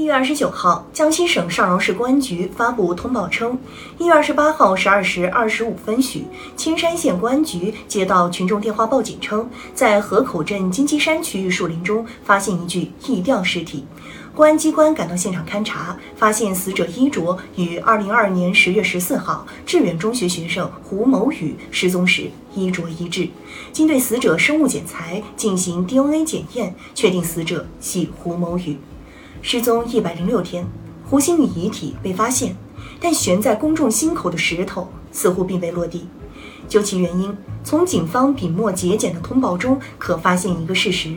一月二十九号，江西省上饶市公安局发布通报称，一月二十八号十二时二十五分许，青山县公安局接到群众电话报警称，在河口镇金鸡山区域树林中发现一具异吊尸体。公安机关赶到现场勘查，发现死者衣着与二零二二年十月十四号致远中学学生胡某宇失踪时衣着一致。经对死者生物检材进行 DNA 检验，确定死者系胡某宇。失踪一百零六天，胡鑫宇遗体被发现，但悬在公众心口的石头似乎并未落地。究其原因，从警方笔墨节俭的通报中可发现一个事实：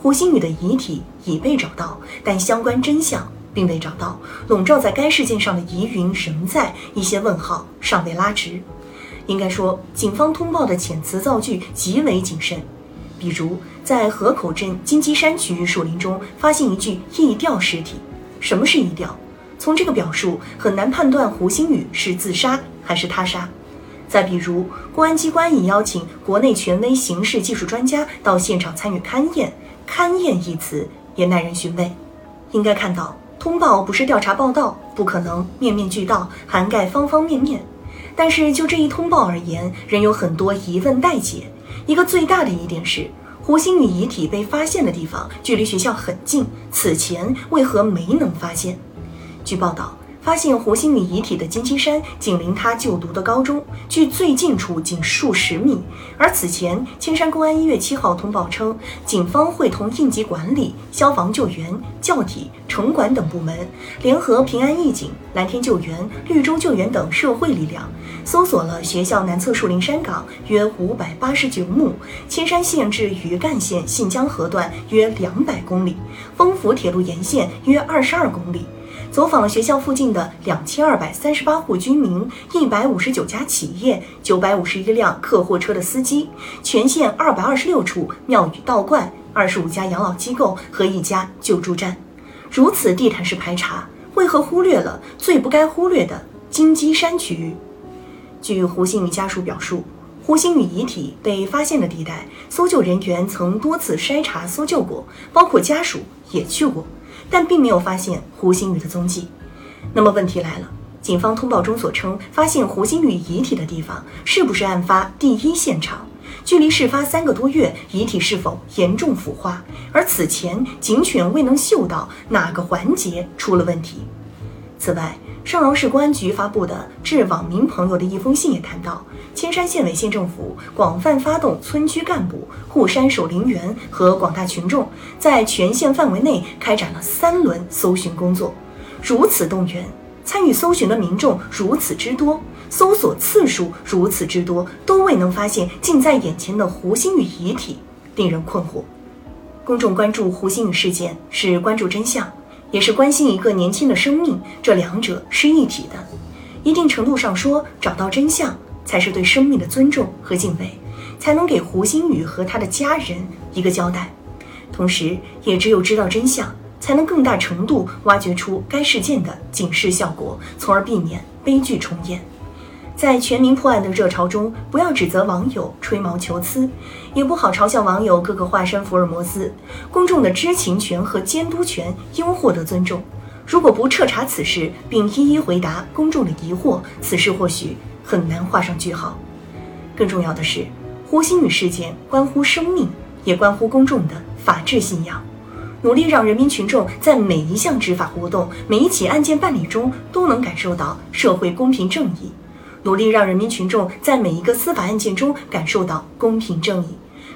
胡鑫宇的遗体已被找到，但相关真相并未找到。笼罩在该事件上的疑云仍在，一些问号尚未拉直。应该说，警方通报的遣词造句极为谨慎。比如，在河口镇金鸡山区域树林中发现一具缢吊尸体。什么是缢吊？从这个表述很难判断胡鑫宇是自杀还是他杀。再比如，公安机关已邀请国内权威刑事技术专家到现场参与勘验，“勘验”一词也耐人寻味。应该看到，通报不是调查报道，不可能面面俱到，涵盖方方面面。但是就这一通报而言，仍有很多疑问待解。一个最大的疑点是，胡鑫宇遗体被发现的地方距离学校很近，此前为何没能发现？据报道。发现胡鑫宇遗体的金鸡山紧邻他就读的高中，距最近处仅数十米。而此前，青山公安一月七号通报称，警方会同应急管理、消防救援、教体、城管等部门，联合平安义警、蓝天救援、绿洲救援等社会力量，搜索了学校南侧树林山岗约五百八十九亩，青山县至余干县信江河段约两百公里，丰福铁路沿线约二十二公里。走访了学校附近的两千二百三十八户居民、一百五十九家企业、九百五十一辆客货车的司机，全县二百二十六处庙宇道观、二十五家养老机构和一家救助站。如此地毯式排查，为何忽略了最不该忽略的金鸡山区域？据胡鑫宇家属表述，胡鑫宇遗体被发现的地带，搜救人员曾多次筛查搜救过，包括家属也去过。但并没有发现胡鑫宇的踪迹。那么问题来了，警方通报中所称发现胡鑫宇遗体的地方，是不是案发第一现场？距离事发三个多月，遗体是否严重腐化？而此前警犬未能嗅到哪个环节出了问题？此外，上饶市公安局发布的致网民朋友的一封信也谈到，千山县委县政府广泛发动村区干部、护山守林员和广大群众，在全县范围内开展了三轮搜寻工作。如此动员，参与搜寻的民众如此之多，搜索次数如此之多，都未能发现近在眼前的胡鑫宇遗体，令人困惑。公众关注胡鑫宇事件，是关注真相。也是关心一个年轻的生命，这两者是一体的。一定程度上说，找到真相才是对生命的尊重和敬畏，才能给胡鑫宇和他的家人一个交代。同时，也只有知道真相，才能更大程度挖掘出该事件的警示效果，从而避免悲剧重演。在全民破案的热潮中，不要指责网友吹毛求疵，也不好嘲笑网友个个化身福尔摩斯。公众的知情权和监督权应获得尊重。如果不彻查此事，并一一回答公众的疑惑，此事或许很难画上句号。更重要的是，胡鑫宇事件关乎生命，也关乎公众的法治信仰。努力让人民群众在每一项执法活动、每一起案件办理中都能感受到社会公平正义。努力让人民群众在每一个司法案件中感受到公平正义，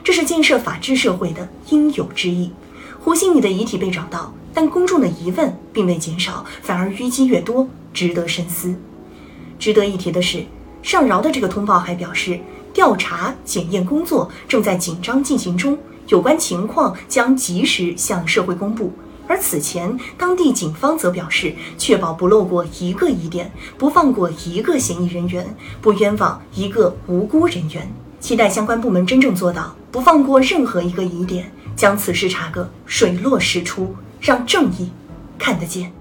这是建设法治社会的应有之义。胡鑫宇的遗体被找到，但公众的疑问并未减少，反而淤积越多，值得深思。值得一提的是，上饶的这个通报还表示，调查检验工作正在紧张进行中，有关情况将及时向社会公布。而此前，当地警方则表示，确保不漏过一个疑点，不放过一个嫌疑人员，不冤枉一个无辜人员。期待相关部门真正做到，不放过任何一个疑点，将此事查个水落石出，让正义看得见。